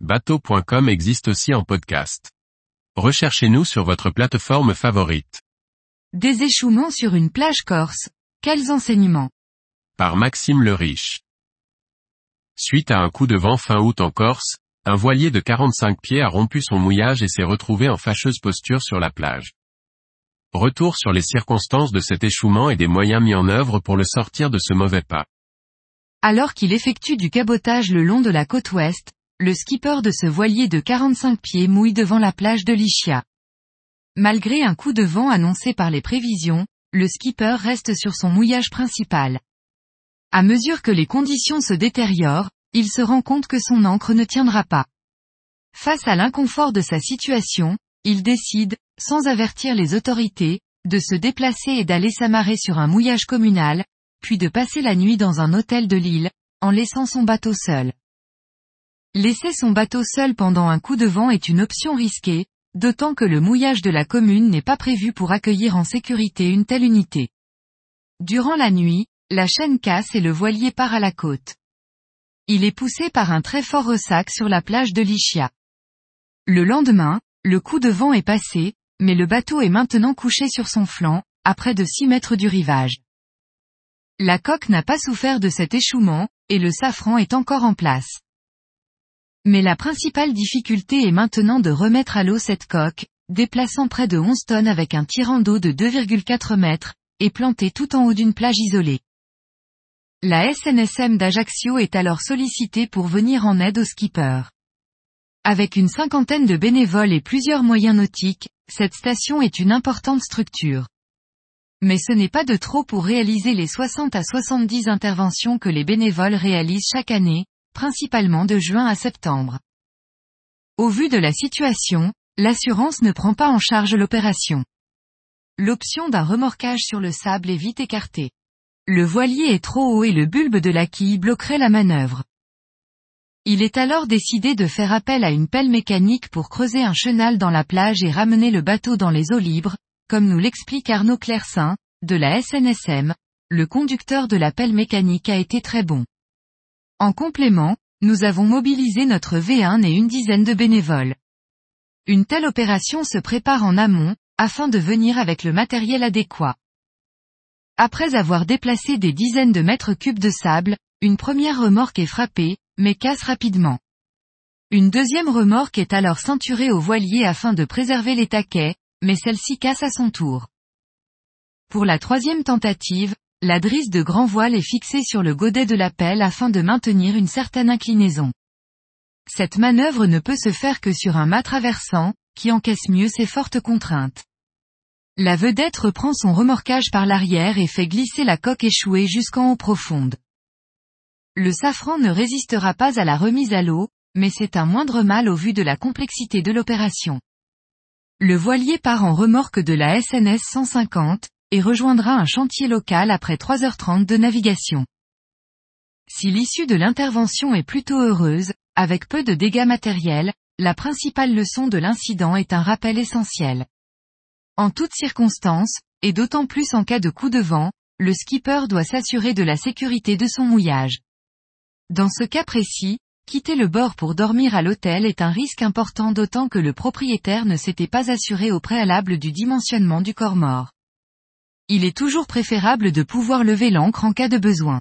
bateau.com existe aussi en podcast. Recherchez-nous sur votre plateforme favorite. Des échouements sur une plage corse, quels enseignements? Par Maxime le Riche. Suite à un coup de vent fin août en Corse, un voilier de 45 pieds a rompu son mouillage et s'est retrouvé en fâcheuse posture sur la plage. Retour sur les circonstances de cet échouement et des moyens mis en œuvre pour le sortir de ce mauvais pas. Alors qu'il effectue du cabotage le long de la côte ouest, le skipper de ce voilier de 45 pieds mouille devant la plage de Lichia. Malgré un coup de vent annoncé par les prévisions, le skipper reste sur son mouillage principal. À mesure que les conditions se détériorent, il se rend compte que son encre ne tiendra pas. Face à l'inconfort de sa situation, il décide, sans avertir les autorités, de se déplacer et d'aller s'amarrer sur un mouillage communal, puis de passer la nuit dans un hôtel de l'île, en laissant son bateau seul. Laisser son bateau seul pendant un coup de vent est une option risquée, d'autant que le mouillage de la commune n'est pas prévu pour accueillir en sécurité une telle unité. Durant la nuit, la chaîne casse et le voilier part à la côte. Il est poussé par un très fort ressac sur la plage de Lichia. Le lendemain, le coup de vent est passé, mais le bateau est maintenant couché sur son flanc, à près de 6 mètres du rivage. La coque n'a pas souffert de cet échouement, et le safran est encore en place. Mais la principale difficulté est maintenant de remettre à l'eau cette coque, déplaçant près de 11 tonnes avec un tirant d'eau de 2,4 mètres, et plantée tout en haut d'une plage isolée. La SNSM d'Ajaccio est alors sollicitée pour venir en aide aux skippers. Avec une cinquantaine de bénévoles et plusieurs moyens nautiques, cette station est une importante structure. Mais ce n'est pas de trop pour réaliser les 60 à 70 interventions que les bénévoles réalisent chaque année, principalement de juin à septembre. Au vu de la situation, l'assurance ne prend pas en charge l'opération. L'option d'un remorquage sur le sable est vite écartée. Le voilier est trop haut et le bulbe de la quille bloquerait la manœuvre. Il est alors décidé de faire appel à une pelle mécanique pour creuser un chenal dans la plage et ramener le bateau dans les eaux libres, comme nous l'explique Arnaud Clersin, de la SNSM, le conducteur de la pelle mécanique a été très bon. En complément, nous avons mobilisé notre V1 et une dizaine de bénévoles. Une telle opération se prépare en amont, afin de venir avec le matériel adéquat. Après avoir déplacé des dizaines de mètres cubes de sable, une première remorque est frappée, mais casse rapidement. Une deuxième remorque est alors ceinturée au voilier afin de préserver les taquets, mais celle-ci casse à son tour. Pour la troisième tentative, la drisse de grand voile est fixée sur le godet de la pelle afin de maintenir une certaine inclinaison. Cette manœuvre ne peut se faire que sur un mât traversant, qui encaisse mieux ces fortes contraintes. La vedette reprend son remorquage par l'arrière et fait glisser la coque échouée jusqu'en eau profonde. Le safran ne résistera pas à la remise à l'eau, mais c'est un moindre mal au vu de la complexité de l'opération. Le voilier part en remorque de la SNS 150, et rejoindra un chantier local après 3h30 de navigation. Si l'issue de l'intervention est plutôt heureuse, avec peu de dégâts matériels, la principale leçon de l'incident est un rappel essentiel. En toutes circonstances, et d'autant plus en cas de coup de vent, le skipper doit s'assurer de la sécurité de son mouillage. Dans ce cas précis, quitter le bord pour dormir à l'hôtel est un risque important d'autant que le propriétaire ne s'était pas assuré au préalable du dimensionnement du corps mort il est toujours préférable de pouvoir lever l'ancre en cas de besoin.